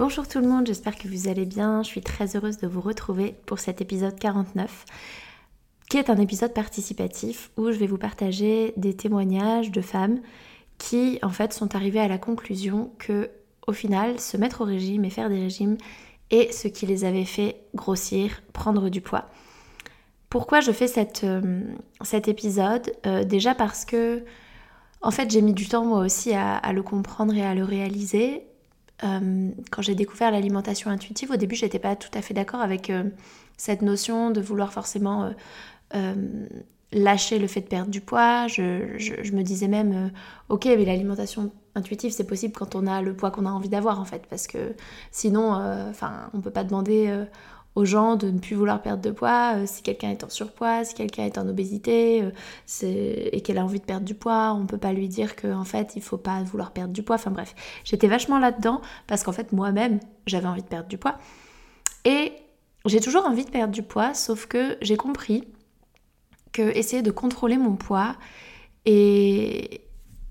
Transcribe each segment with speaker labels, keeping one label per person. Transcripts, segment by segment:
Speaker 1: Bonjour tout le monde, j'espère que vous allez bien. Je suis très heureuse de vous retrouver pour cet épisode 49, qui est un épisode participatif où je vais vous partager des témoignages de femmes qui en fait sont arrivées à la conclusion que au final, se mettre au régime et faire des régimes est ce qui les avait fait grossir, prendre du poids. Pourquoi je fais euh, cet épisode? Euh, Déjà parce que en fait j'ai mis du temps moi aussi à le comprendre et à le réaliser euh, quand j'ai découvert l'alimentation intuitive, au début, j'étais pas tout à fait d'accord avec euh, cette notion de vouloir forcément euh, lâcher le fait de perdre du poids. Je, me disais même, ok, mais l'alimentation intuitive, c'est possible quand on a le poids qu'on a envie d'avoir, en fait, parce que sinon, enfin, on peut pas demander aux gens de ne plus vouloir perdre de poids, euh, si quelqu'un est en surpoids, si quelqu'un est en obésité euh, et qu'elle a envie de perdre du poids, on peut pas lui dire qu'en fait il faut pas vouloir perdre du poids. Enfin bref, j'étais vachement là-dedans parce qu'en fait moi-même j'avais envie de perdre du poids. Et j'ai toujours envie de perdre du poids, sauf que j'ai compris que essayer de contrôler mon poids et,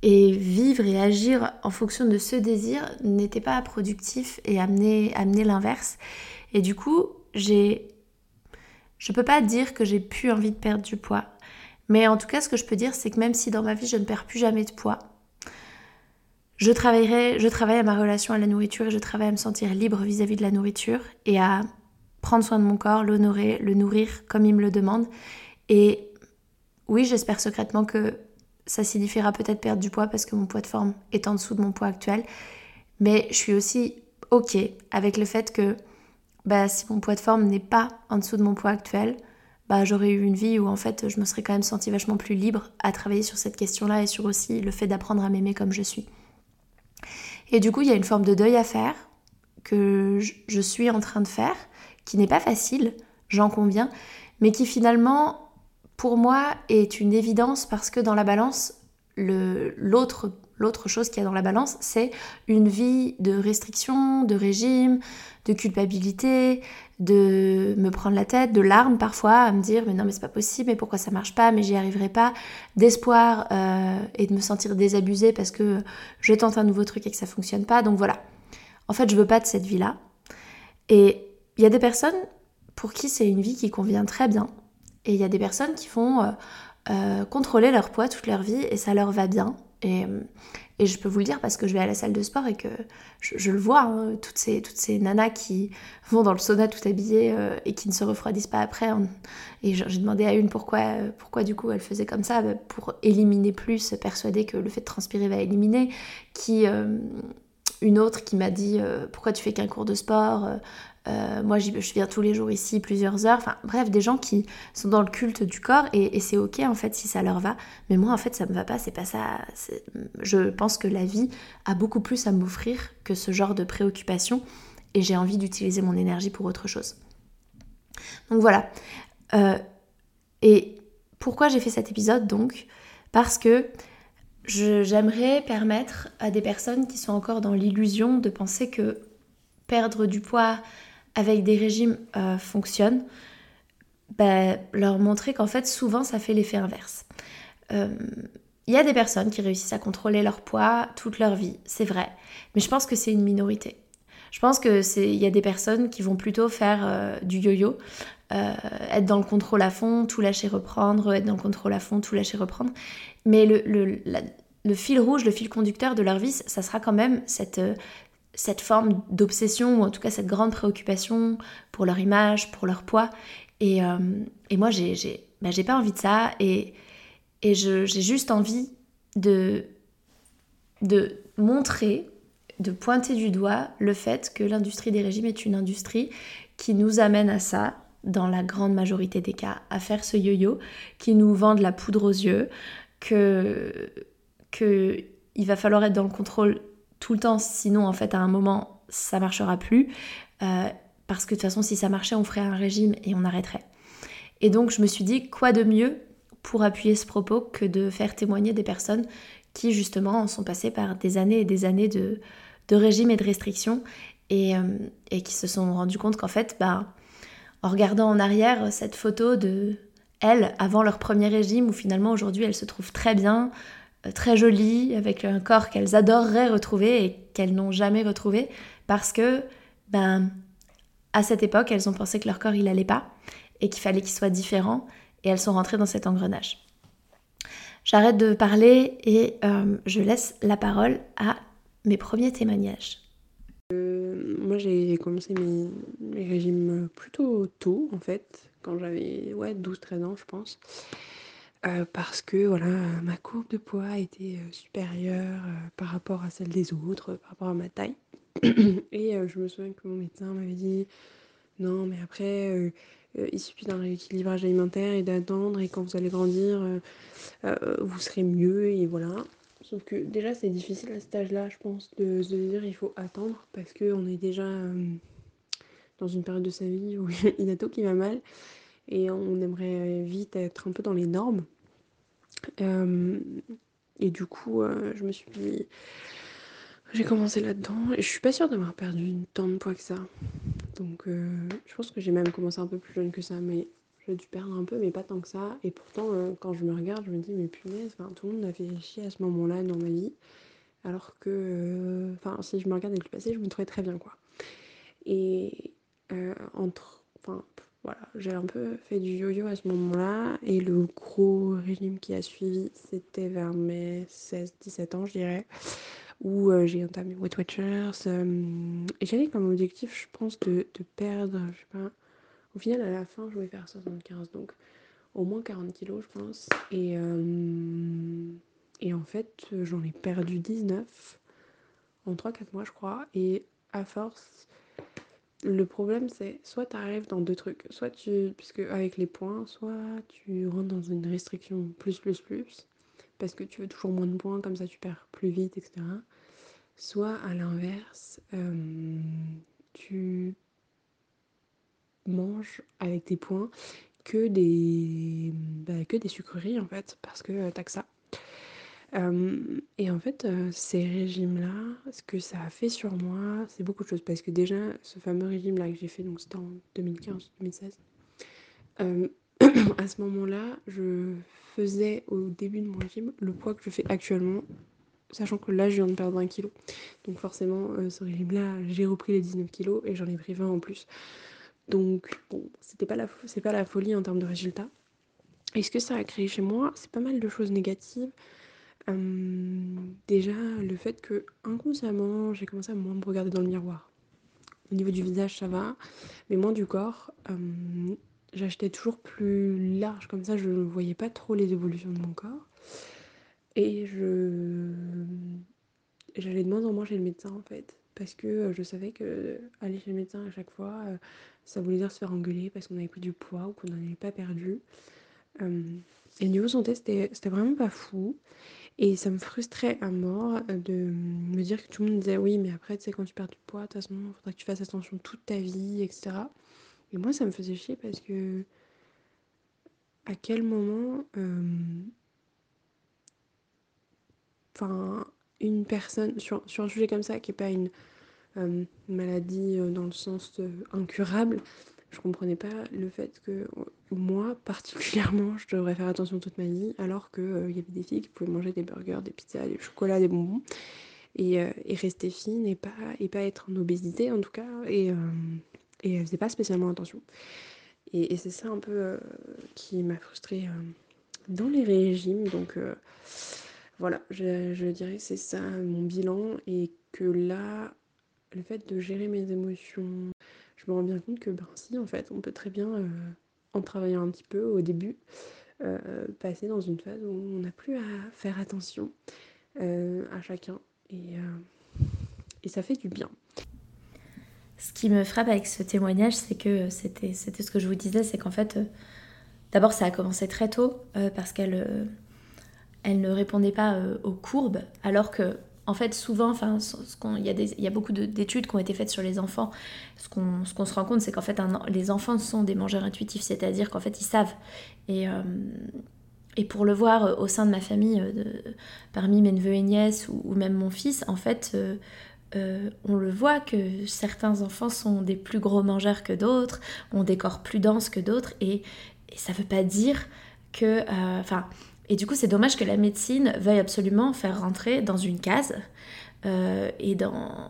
Speaker 1: et vivre et agir en fonction de ce désir n'était pas productif et amener l'inverse. Et du coup, j'ai. Je peux pas dire que j'ai plus envie de perdre du poids. Mais en tout cas, ce que je peux dire, c'est que même si dans ma vie, je ne perds plus jamais de poids, je travaillerai, je travaille à ma relation à la nourriture et je travaille à me sentir libre vis-à-vis de la nourriture et à prendre soin de mon corps, l'honorer, le nourrir comme il me le demande. Et oui, j'espère secrètement que ça signifiera peut-être perdre du poids parce que mon poids de forme est en dessous de mon poids actuel. Mais je suis aussi OK avec le fait que bah, si mon poids de forme n'est pas en dessous de mon poids actuel, bah, j'aurais eu une vie où en fait je me serais quand même sentie vachement plus libre à travailler sur cette question-là et sur aussi le fait d'apprendre à m'aimer comme je suis. Et du coup, il y a une forme de deuil à faire que je suis en train de faire, qui n'est pas facile, j'en conviens, mais qui finalement, pour moi, est une évidence parce que dans la balance, l'autre L'autre chose qu'il y a dans la balance, c'est une vie de restriction, de régime, de culpabilité, de me prendre la tête, de larmes parfois, à me dire mais non mais c'est pas possible, mais pourquoi ça marche pas, mais j'y arriverai pas, d'espoir euh, et de me sentir désabusée parce que je tente un nouveau truc et que ça fonctionne pas. Donc voilà. En fait, je veux pas de cette vie-là. Et il y a des personnes pour qui c'est une vie qui convient très bien. Et il y a des personnes qui vont euh, euh, contrôler leur poids toute leur vie et ça leur va bien. Et, je peux vous le dire parce que je vais à la salle de sport et que je, le vois, hein, toutes, ces, toutes ces nanas qui vont dans le sauna tout habillées euh, et qui ne se refroidissent pas après. et j'ai demandé à une pourquoi, pourquoi du coup elle faisait comme ça, bah, pour éliminer plus, persuader que le fait de transpirer va éliminer. Qui, euh, une autre qui m'a dit euh, pourquoi tu fais qu'un cours de sport euh, moi, je viens tous les jours ici, plusieurs heures. Enfin, bref, des gens qui sont dans le culte du corps et, c'est ok en fait si ça leur va. Mais moi, en fait, ça me va pas. C'est pas ça. Je pense que la vie a beaucoup plus à m'offrir que ce genre de préoccupation et j'ai envie d'utiliser mon énergie pour autre chose. Donc voilà. Euh, et pourquoi j'ai fait cet épisode donc? Parce que j'aimerais permettre à des personnes qui sont encore dans l'illusion de penser que perdre du poids, avec des régimes euh, fonctionnent, bah, leur montrer qu'en fait souvent ça fait l'effet inverse. Il euh, y a des personnes qui réussissent à contrôler leur poids toute leur vie, c'est vrai, mais je pense que c'est une minorité. Je pense que c'est il y a des personnes qui vont plutôt faire euh, du yo-yo, être dans le contrôle à fond, tout lâcher reprendre, être dans le contrôle à fond, tout lâcher reprendre. Mais le, le fil rouge, le fil conducteur de leur vie, ça sera quand même cette, cette forme d'obsession, ou en tout cas cette grande préoccupation pour leur image, pour leur poids. Et, euh, moi, j'ai bah, pas envie de ça. Et, et j'ai juste envie de, de montrer, de pointer du doigt le fait que l'industrie des régimes est une industrie qui nous amène à ça, dans la grande majorité des cas, à faire ce yo-yo, qui nous vend de la poudre aux yeux, que, que il va falloir être dans le contrôle tout le temps, sinon en fait à un moment ça marchera plus. Euh, parce que de toute façon si ça marchait on ferait un régime et on arrêterait. Et donc je me suis dit quoi de mieux pour appuyer ce propos que de faire témoigner des personnes qui justement sont passées par des années et des années de, de régime et de restrictions et, euh, et qui se sont rendues compte qu'en fait, bah, en regardant en arrière cette photo de elles avant leur premier régime où finalement aujourd'hui elles se trouvent très bien, très jolies, avec un corps qu'elles adoreraient retrouver et qu'elles n'ont jamais retrouvé parce que, ben, à cette époque, elles ont pensé que leur corps il allait pas et qu'il fallait qu'il soit différent et elles sont rentrées dans cet engrenage. J'arrête de parler et euh, je laisse la parole à mes premiers témoignages.
Speaker 2: Euh, moi j'ai commencé mes, mes, régimes plutôt tôt en fait, quand j'avais ouais, 12-13 ans je pense. Euh, parce que voilà, ma courbe de poids était euh, supérieure euh, par rapport à celle des autres, par rapport à ma taille. Et je me souviens que mon médecin m'avait dit non, mais après, il suffit d'un rééquilibrage alimentaire et d'attendre, et quand vous allez grandir, vous serez mieux, et voilà. Sauf que déjà, c'est difficile à cet âge-là, je pense, de se dire il faut attendre parce qu'on est déjà dans une période de sa vie où il y a tout qui va mal et on aimerait vite être un peu dans les normes. Euh, et du coup, euh, je me suis dit, j'ai commencé là-dedans et je suis pas sûre d'avoir perdu tant de poids que ça. Donc, euh, je pense que j'ai même commencé un peu plus jeune que ça, mais j'ai dû perdre un peu, mais pas tant que ça. Et pourtant, quand je me regarde, je me dis, mais punaise, tout le monde a fait chier à ce moment-là dans ma vie. Alors que, enfin, si je me regarde avec le passé, je me trouvais très bien, quoi. Et entre, enfin, voilà, j'ai un peu fait du yo-yo à ce moment-là. Et le gros régime qui a suivi, c'était vers mes 16-17 ans, je dirais. Où euh, j'ai entamé Weight Watchers. Euh, et j'avais comme objectif, je pense, de, perdre, je sais pas. Au final, à la fin, je voulais faire 75. Donc, au moins 40 kilos, je pense. Et, euh, et en fait, j'en ai perdu 19 en 3-4 mois, je crois. Et à force le problème, c'est soit tu arrives dans deux trucs, soit tu, puisque avec les points, soit tu rentres dans une restriction plus, plus, plus, parce que tu veux toujours moins de points, comme ça tu perds plus vite, etc. Soit à l'inverse, euh, tu manges avec tes points que des, bah, que des sucreries en fait, parce que t'as que ça. Euh, et en fait, euh, ces régimes-là, ce que ça a fait sur moi, c'est beaucoup de choses. Parce que déjà, ce fameux régime-là que j'ai fait, donc c'était en 2015-2016, euh, à ce moment-là, je faisais au début de mon régime le poids que je fais actuellement, sachant que là, je viens de perdre 1 kg. Donc forcément, ce régime-là, j'ai repris les 19 kg et j'en ai pris 20 en plus. Donc, bon, c'était pas pas la folie en termes de résultats. Et ce que ça a créé chez moi, c'est pas mal de choses négatives. Hum, déjà, le fait que inconsciemment, j'ai commencé à moins me regarder dans le miroir. Au niveau du visage, ça va, mais moins du corps. Hum, j'achetais toujours plus large, comme ça, je ne voyais pas trop les évolutions de mon corps. Et je j'allais de moins en moins chez le médecin en fait parce que euh, je savais que aller chez le médecin à chaque fois euh, ça voulait dire se faire engueuler parce qu'on avait pris du poids ou qu'on n'en avait pas perdu et niveau santé c'était vraiment pas fou et ça me frustrait à mort euh, de me dire que tout le monde disait oui, mais après, tu sais, quand tu perds du poids, de toute façon, il faudra que tu fasses attention toute ta vie, etc. Et moi, ça me faisait chier parce que à quel moment. Euh, enfin, une personne, sur, un sujet comme ça, qui n'est pas une euh, maladie dans le sens incurable, je comprenais pas le fait que moi particulièrement je devrais faire attention toute ma vie alors qu'il euh, y avait des filles qui pouvaient manger des burgers, des pizzas, des chocolats, des bonbons et, euh, rester fine et pas, et pas être en obésité en tout cas et, euh, et elles faisaient pas spécialement attention. Et, c'est ça un peu qui m'a frustrée dans les régimes donc voilà je, je dirais que c'est ça mon bilan et que là le fait de gérer mes émotions, je me rends bien compte que ben si en fait on peut très bien en travaillant un petit peu au début passer dans une phase où on n'a plus à faire attention à chacun et, ça fait du bien.
Speaker 1: Ce qui me frappe avec ce témoignage, c'est que c'était ce que je vous disais, c'est qu'en fait, d'abord ça a commencé très tôt parce qu'elle elle ne répondait pas euh, aux courbes, alors que en fait, souvent, il y, a beaucoup d'études qui ont été faites sur les enfants. Ce qu'on se rend compte, c'est qu'en fait, les enfants sont des mangeurs intuitifs, c'est-à-dire qu'en fait, ils savent. Et, euh, pour le voir euh, au sein de ma famille, parmi mes neveux et nièces ou, même mon fils, en fait, on le voit que certains enfants sont des plus gros mangeurs que d'autres, ont des corps plus denses que d'autres, et, et ça ne veut pas dire que. Enfin et du coup, c'est dommage que la médecine veuille absolument faire rentrer dans une case. Euh, et dans,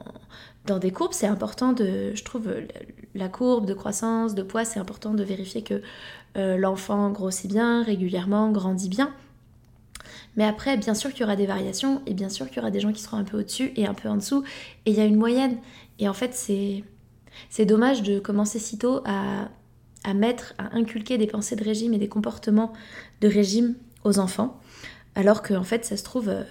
Speaker 1: dans des courbes, c'est important de, je trouve, la courbe de croissance, de poids, c'est important de vérifier que euh, l'enfant grossit bien, régulièrement, grandit bien. Mais après, bien sûr qu'il y aura des variations, et bien sûr qu'il y aura des gens qui seront un peu au-dessus et un peu en dessous, et il y a une moyenne. Et en fait, c'est, c'est dommage de commencer si tôt à, à mettre, à inculquer des pensées de régime et des comportements de régime aux enfants, alors qu'en en fait, ça se trouve, euh,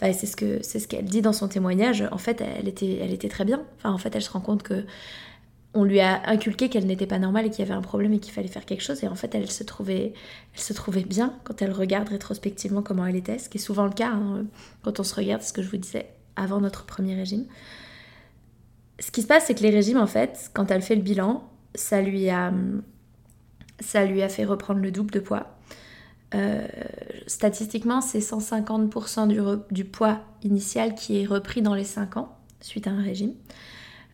Speaker 1: c'est ce que c'est ce qu'elle dit dans son témoignage. En fait, elle était, elle était très bien. Enfin, en fait, elle se rend compte que on lui a inculqué qu'elle n'était pas normale et qu'il y avait un problème et qu'il fallait faire quelque chose. Et en fait, elle se trouvait, elle se trouvait bien quand elle regarde rétrospectivement comment elle était, ce qui est souvent le cas hein, quand on se regarde, ce que je vous disais avant notre premier régime. Ce qui se passe, c'est que les régimes, en fait, quand elle fait le bilan, ça lui a, ça lui a fait reprendre le double de poids. Euh, statistiquement, c'est 150% du, poids initial qui est repris dans les 5 ans suite à un régime.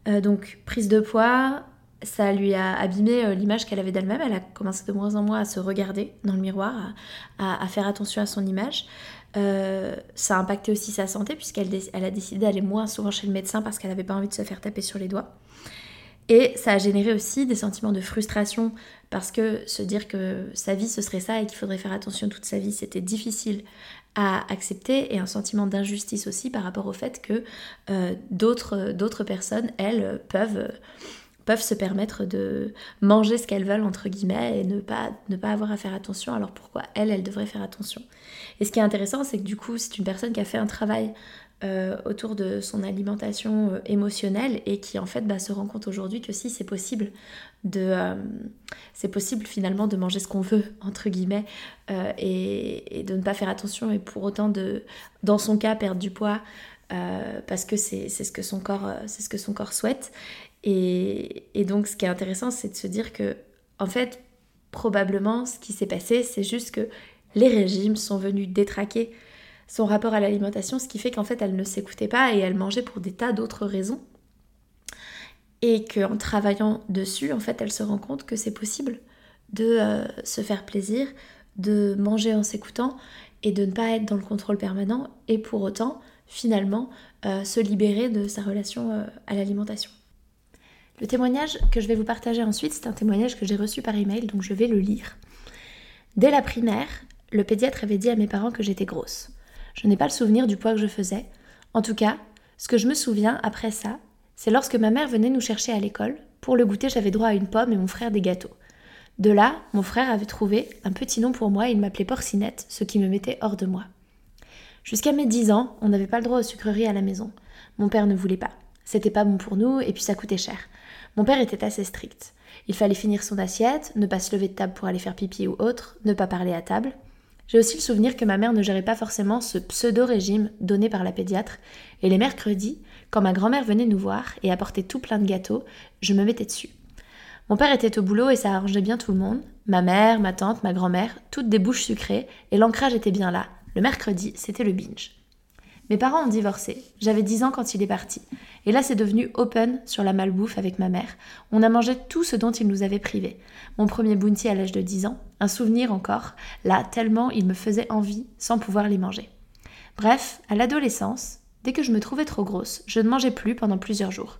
Speaker 1: Euh, donc, prise de poids, ça lui a abîmé euh, l'image qu'elle avait d'elle-même. Elle a commencé de moins en moins à se regarder dans le miroir, à, faire attention à son image. ça a impacté aussi sa santé puisqu'elle elle a décidé d'aller moins souvent chez le médecin parce qu'elle n'avait pas envie de se faire taper sur les doigts. Et ça a généré aussi des sentiments de frustration parce que se dire que sa vie ce serait ça et qu'il faudrait faire attention toute sa vie, c'était difficile à accepter et un sentiment d'injustice aussi par rapport au fait que euh, d'autres personnes, elles, peuvent, peuvent se permettre de manger ce qu'elles veulent, entre guillemets, et ne pas, ne pas avoir à faire attention. Alors pourquoi elle, elle devrait faire attention? Et ce qui est intéressant, c'est que du coup, c'est une personne qui a fait un travail euh, autour de son alimentation euh, émotionnelle et qui en fait bah, se rend compte aujourd'hui que si c'est possible de euh, c'est possible finalement de manger ce qu'on veut entre guillemets et, de ne pas faire attention et pour autant de dans son cas perdre du poids parce que c'est ce que son corps c'est ce que son corps souhaite. Et, et donc ce qui est intéressant c'est de se dire que en fait probablement ce qui s'est passé c'est juste que les régimes sont venus détraquer son rapport à l'alimentation, ce qui fait qu'en fait elle ne s'écoutait pas et elle mangeait pour des tas d'autres raisons. Et qu'en travaillant dessus, en fait, elle se rend compte que c'est possible de euh, se faire plaisir, de manger en s'écoutant et de ne pas être dans le contrôle permanent et pour autant, finalement, euh, se libérer de sa relation euh, à l'alimentation. Le témoignage que je vais vous partager ensuite, c'est un témoignage que j'ai reçu par email, donc je vais le lire. Dès la primaire, le pédiatre avait dit à mes parents que j'étais grosse. Je n'ai pas le souvenir du poids que je faisais. En tout cas, ce que je me souviens après ça, c'est lorsque ma mère venait nous chercher à l'école. Pour le goûter, j'avais droit à une pomme et mon frère des gâteaux. De là, mon frère avait trouvé un petit nom pour moi et il m'appelait Porcinette, ce qui me mettait hors de moi. Jusqu'à mes 10 ans, on n'avait pas le droit aux sucreries à la maison. Mon père ne voulait pas. C'était pas bon pour nous et puis ça coûtait cher. Mon père était assez strict. Il fallait finir son assiette, ne pas se lever de table pour aller faire pipi ou autre, ne pas parler à table. J'ai aussi le souvenir que ma mère ne gérait pas forcément ce pseudo-régime donné par la pédiatre, et les mercredis, quand ma grand-mère venait nous voir et apportait tout plein de gâteaux, je me mettais dessus. Mon père était au boulot et ça arrangeait bien tout le monde. Ma mère, ma tante, ma grand-mère, toutes des bouches sucrées, et l'ancrage était bien là. Le mercredi, c'était le binge. Mes parents ont divorcé. J'avais 10 ans quand il est parti. Et là, c'est devenu open sur la malbouffe avec ma mère. On a mangé tout ce dont il nous avait privés. Mon premier bounty à l'âge de 10 ans, un souvenir encore, là, tellement il me faisait envie sans pouvoir les manger. Bref, à l'adolescence, dès que je me trouvais trop grosse, je ne mangeais plus pendant plusieurs jours.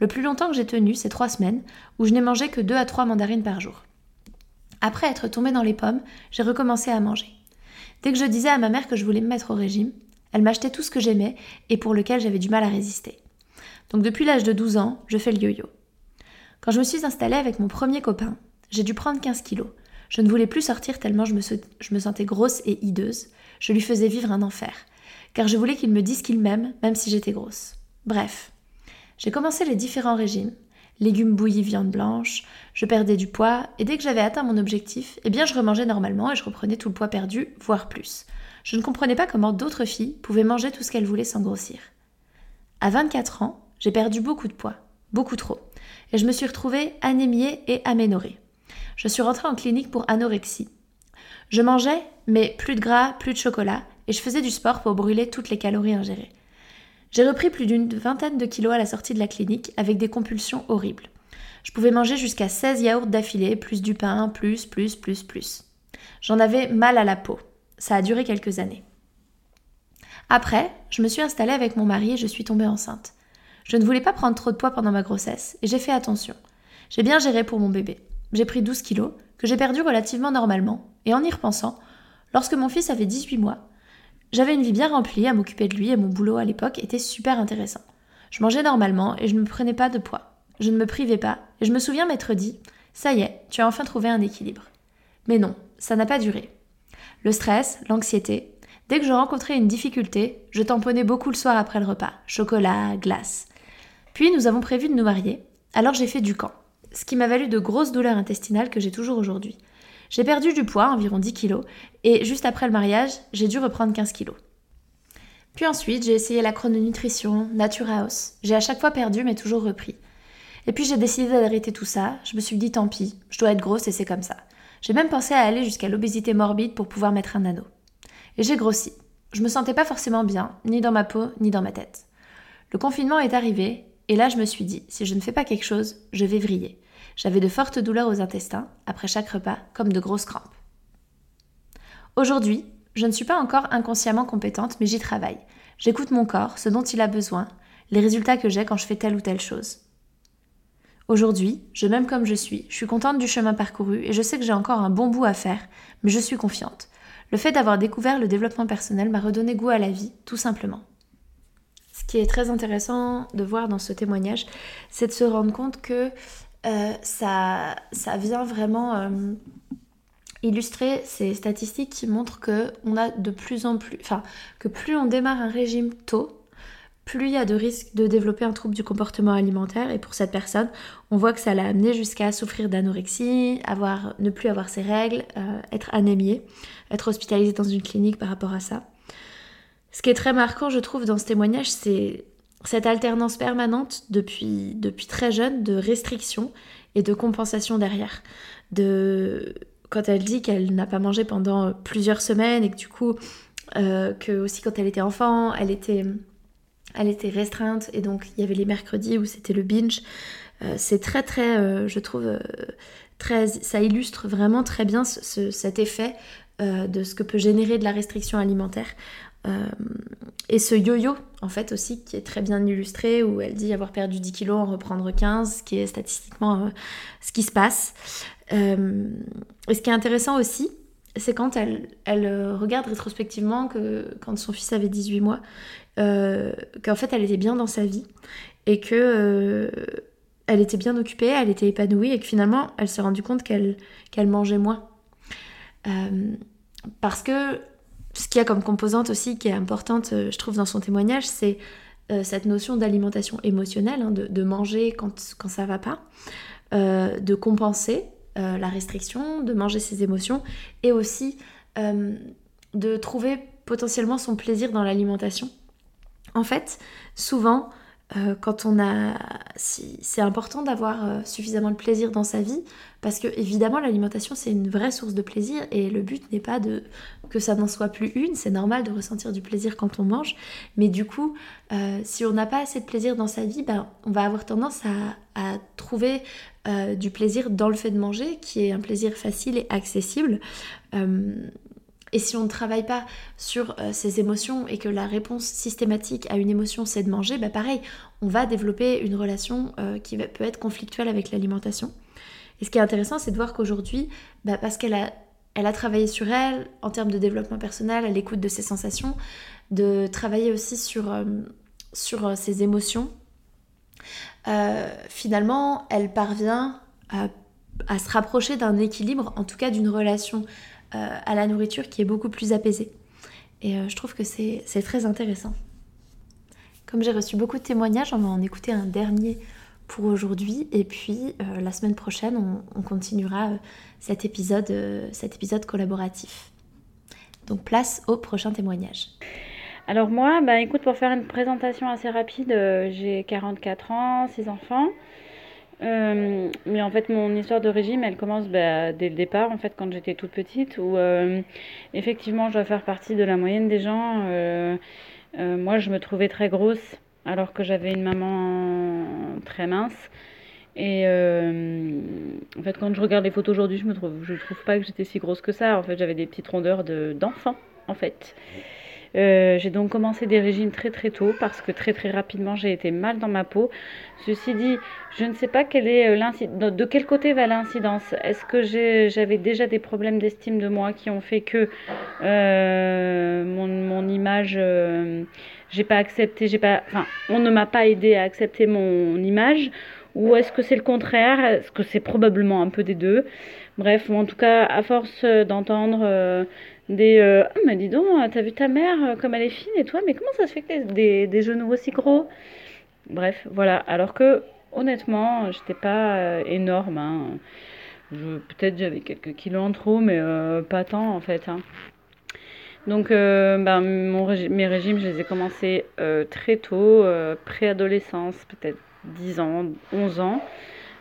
Speaker 1: Le plus longtemps que j'ai tenu, c'est trois semaines, où je n'ai mangé que deux à trois mandarines par jour. Après être tombée dans les pommes, j'ai recommencé à manger. Dès que je disais à ma mère que je voulais me mettre au régime, elle m'achetait tout ce que j'aimais et pour lequel j'avais du mal à résister. Donc depuis l'âge de 12 ans, je fais le yo-yo. Quand je me suis installée avec mon premier copain, j'ai dû prendre 15 kilos. Je ne voulais plus sortir tellement je me, je me sentais grosse et hideuse. Je lui faisais vivre un enfer. Car je voulais qu'il me dise qu'il m'aime, même si j'étais grosse. Bref, j'ai commencé les différents régimes. Légumes bouillis, viande blanche, je perdais du poids, et dès que j'avais atteint mon objectif, eh bien je remangeais normalement et je reprenais tout le poids perdu, voire plus. Je ne comprenais pas comment d'autres filles pouvaient manger tout ce qu'elles voulaient sans grossir. À 24 ans, j'ai perdu beaucoup de poids, beaucoup trop, et je me suis retrouvée anémiée et aménorée. Je suis rentrée en clinique pour anorexie. Je mangeais, mais plus de gras, plus de chocolat, et je faisais du sport pour brûler toutes les calories ingérées. J'ai repris plus d'une vingtaine de kilos à la sortie de la clinique avec des compulsions horribles. Je pouvais manger jusqu'à 16 yaourts d'affilée, plus du pain, plus, plus, plus, plus. J'en avais mal à la peau. Ça a duré quelques années. Après, je me suis installée avec mon mari et je suis tombée enceinte. Je ne voulais pas prendre trop de poids pendant ma grossesse et j'ai fait attention. J'ai bien géré pour mon bébé. J'ai pris 12 kilos, que j'ai perdu relativement normalement, et en y repensant, lorsque mon fils avait 18 mois, j'avais une vie bien remplie à m'occuper de lui et mon boulot à l'époque était super intéressant. Je mangeais normalement et je ne me prenais pas de poids. Je ne me privais pas et je me souviens m'être dit Ça y est, tu as enfin trouvé un équilibre. Mais non, ça n'a pas duré. Le stress, l'anxiété, dès que je rencontrais une difficulté, je tamponnais beaucoup le soir après le repas chocolat, glace. Puis nous avons prévu de nous marier, alors j'ai fait du camp, ce qui m'a valu de grosses douleurs intestinales que j'ai toujours aujourd'hui. J'ai perdu du poids, environ 10 kilos, et juste après le mariage, j'ai dû reprendre 15 kilos. Puis ensuite, j'ai essayé la chrononutrition, Nature House. J'ai à chaque fois perdu, mais toujours repris. Et puis j'ai décidé d'arrêter tout ça. Je me suis dit tant pis, je dois être grosse et c'est comme ça. J'ai même pensé à aller jusqu'à l'obésité morbide pour pouvoir mettre un anneau. Et j'ai grossi. Je me sentais pas forcément bien, ni dans ma peau, ni dans ma tête. Le confinement est arrivé, et là je me suis dit, si je ne fais pas quelque chose, je vais vriller. J'avais de fortes douleurs aux intestins, après chaque repas, comme de grosses crampes. Aujourd'hui, je ne suis pas encore inconsciemment compétente, mais j'y travaille. J'écoute mon corps, ce dont il a besoin, les résultats que j'ai quand je fais telle ou telle chose. Aujourd'hui, je m'aime comme je suis, je suis contente du chemin parcouru et je sais que j'ai encore un bon bout à faire, mais je suis confiante. Le fait d'avoir découvert le développement personnel m'a redonné goût à la vie, tout simplement. Ce qui est très intéressant de voir dans ce témoignage, c'est de se rendre compte que euh, ça, ça vient vraiment euh, illustrer ces statistiques qui montrent que on a de plus en plus, enfin que plus on démarre un régime tôt, plus il y a de risques de développer un trouble du comportement alimentaire. Et pour cette personne, on voit que ça l'a amené jusqu'à souffrir d'anorexie, avoir, ne plus avoir ses règles, euh, être anémiée, être hospitalisée dans une clinique par rapport à ça. Ce qui est très marquant, je trouve, dans ce témoignage, c'est cette alternance permanente depuis, depuis très jeune de restriction et de compensation derrière. De, quand elle dit qu'elle n'a pas mangé pendant plusieurs semaines et que du coup, euh, que aussi quand elle était enfant, elle était, elle était restreinte et donc il y avait les mercredis où c'était le binge. Euh, c'est très très, euh, je trouve, très, ça illustre vraiment très bien cet effet de ce que peut générer de la restriction alimentaire euh, et ce yo-yo, en fait, aussi, qui est très bien illustré, où elle dit avoir perdu 10 kilos, en reprendre 15, qui est statistiquement euh, ce qui se passe. Euh, et ce qui est intéressant aussi, c'est quand elle, regarde rétrospectivement que quand son fils avait 18 mois, qu'en fait, elle était bien dans sa vie et que elle était bien occupée, elle était épanouie et que finalement, elle s'est rendue compte qu'elle mangeait moins. parce que ce qu'il y a comme composante aussi qui est importante, euh, je trouve, dans son témoignage, c'est euh, cette notion d'alimentation émotionnelle, hein, de, manger quand, quand ça va pas, euh, de compenser la restriction, de manger ses émotions, et aussi de trouver potentiellement son plaisir dans l'alimentation. En fait, souvent, euh, quand on a. c'est important d'avoir euh, suffisamment de plaisir dans sa vie, parce que évidemment, l'alimentation, c'est une vraie source de plaisir, et le but n'est pas de que ça n'en soit plus une, c'est normal de ressentir du plaisir quand on mange, mais du coup, euh, si on n'a pas assez de plaisir dans sa vie, ben, on va avoir tendance à, à trouver du plaisir dans le fait de manger, qui est un plaisir facile et accessible. Et si on ne travaille pas sur euh, ces émotions et que la réponse systématique à une émotion c'est de manger, bah pareil, on va développer une relation euh, qui peut être conflictuelle avec l'alimentation. Et ce qui est intéressant, c'est de voir qu'aujourd'hui, bah, parce qu'elle a, travaillé sur elle en termes de développement personnel, à l'écoute de ses sensations, de travailler aussi sur, euh, sur ses émotions, finalement, elle parvient à, se rapprocher d'un équilibre, en tout cas d'une relation à la nourriture qui est beaucoup plus apaisée. Et je trouve que c'est très intéressant. Comme j'ai reçu beaucoup de témoignages, on va en écouter un dernier pour aujourd'hui. Et puis euh, la semaine prochaine, on, continuera euh, cet, épisode, euh, cet épisode collaboratif. Donc place au prochain témoignage.
Speaker 3: Alors moi, bah, écoute, pour faire une présentation assez rapide, j'ai 44 ans, 6 enfants. Mais en fait, mon histoire de régime, elle commence bah, dès le départ, en fait, quand j'étais toute petite, où effectivement, je dois faire partie de la moyenne des gens. moi, je me trouvais très grosse alors que j'avais une maman très mince. Et euh, en fait, quand je regarde les photos aujourd'hui, je me trouve, trouve pas que j'étais si grosse que ça. En fait, j'avais des petites rondeurs d'enfant, en fait. Euh, j'ai donc commencé des régimes très très tôt parce que très très rapidement j'ai été mal dans ma peau. Ceci dit, je ne sais pas quelle est euh, de quel côté va l'incidence. Est-ce que j'avais déjà des problèmes d'estime de moi qui ont fait que mon, mon, image j'ai pas accepté, j'ai pas, enfin, on ne m'a pas aidé à accepter mon image, ou est-ce que c'est le contraire? Est-ce que c'est probablement un peu des deux? Bref, en tout cas, à force d'entendre euh, des euh, oh, mais dis donc, t'as vu ta mère euh, comme elle est fine et toi, mais comment ça se fait que t'as des, des genoux aussi gros? Bref, voilà. Alors que, honnêtement, j'étais pas énorme. Hein. Peut-être j'avais quelques kilos en trop, mais pas tant en fait. Hein. Donc, euh, ben, mon mes régimes, je les ai commencés euh, très tôt, euh, préadolescence, peut-être 10 ans, 11 ans.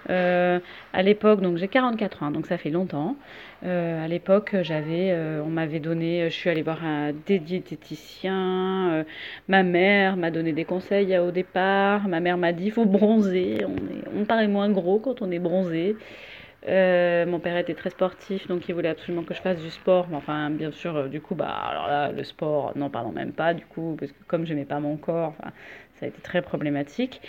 Speaker 3: À l'époque, donc j'ai 44 ans, donc ça fait longtemps. à l'époque, j'avais, on m'avait donné, je suis allée voir un, des diététiciens. ma mère m'a donné des conseils au départ. Ma mère m'a dit, il faut bronzer. On, paraît moins gros quand on est bronzé. Euh, mon père était très sportif, donc il voulait absolument que je fasse du sport. Mais enfin, bien sûr, euh, du coup, bah, alors là, le sport, n'en parlons même pas, du coup, parce que comme j'aimais pas mon corps, ça a été très problématique.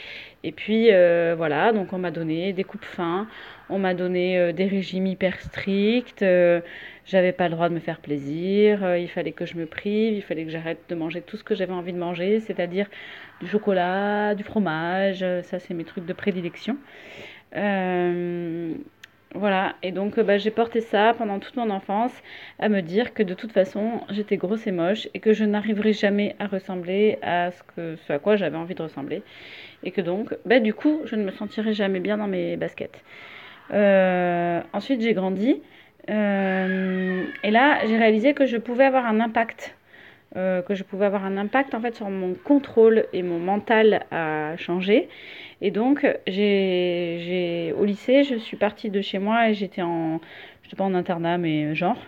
Speaker 3: Et puis, euh, voilà, donc on m'a donné des coupes fins, on m'a donné des régimes hyper stricts, j'avais pas le droit de me faire plaisir, il fallait que je me prive, il fallait que j'arrête de manger tout ce que j'avais envie de manger, c'est-à-dire du chocolat, du fromage, ça c'est mes trucs de prédilection. Voilà, et donc bah, j'ai porté ça pendant toute mon enfance à me dire que de toute façon j'étais grosse et moche et que je n'arriverais jamais à ressembler à ce à quoi j'avais envie de ressembler. Et que donc, bah, du coup, je ne me sentirais jamais bien dans mes baskets. Euh, ensuite, j'ai grandi. Euh, et là, j'ai réalisé que je pouvais avoir un impact. Euh, que je pouvais avoir un impact en fait sur mon contrôle et mon mental à changer et donc, j'ai, au lycée, je suis partie de chez moi et j'étais en, je pas en internat, mais genre.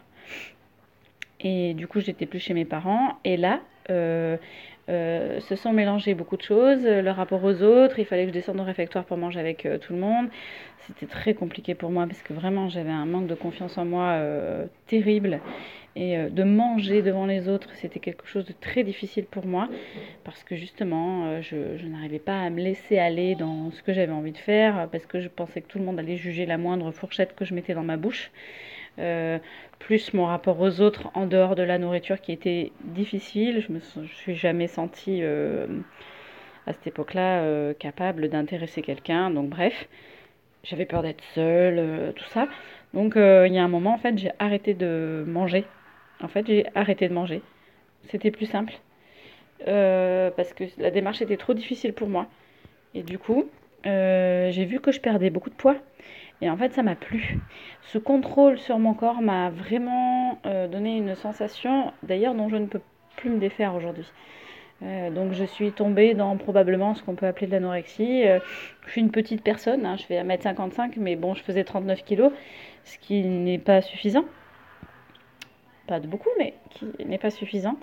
Speaker 3: Et du coup, j'étais plus chez mes parents. Et là, euh, euh, se sont mélangées beaucoup de choses. Le rapport aux autres, il fallait que je descende au réfectoire pour manger avec tout le monde. C'était très compliqué pour moi parce que vraiment, j'avais un manque de confiance en moi terrible. Et euh, de manger devant les autres, c'était quelque chose de très difficile pour moi parce que justement, euh, je, n'arrivais pas à me laisser aller dans ce que j'avais envie de faire parce que je pensais que tout le monde allait juger la moindre fourchette que je mettais dans ma bouche. Euh, plus mon rapport aux autres en dehors de la nourriture qui était difficile. Je me suis jamais sentie à cette époque-là capable d'intéresser quelqu'un. Donc bref, j'avais peur d'être seule, tout ça. Donc il y a un moment en fait j'ai arrêté de manger en fait, j'ai arrêté de manger. C'était plus simple. Euh, parce que la démarche était trop difficile pour moi. Et du coup, euh, j'ai vu que je perdais beaucoup de poids. Et en fait, ça m'a plu. Ce contrôle sur mon corps m'a vraiment euh, donné une sensation, d'ailleurs, dont je ne peux plus me défaire aujourd'hui. donc je suis tombée dans probablement ce qu'on peut appeler de l'anorexie. je suis une petite personne, hein, je fais 1m55, mais bon, je faisais 39 kg, ce qui n'est pas suffisant pas de beaucoup, mais qui n'est pas suffisant.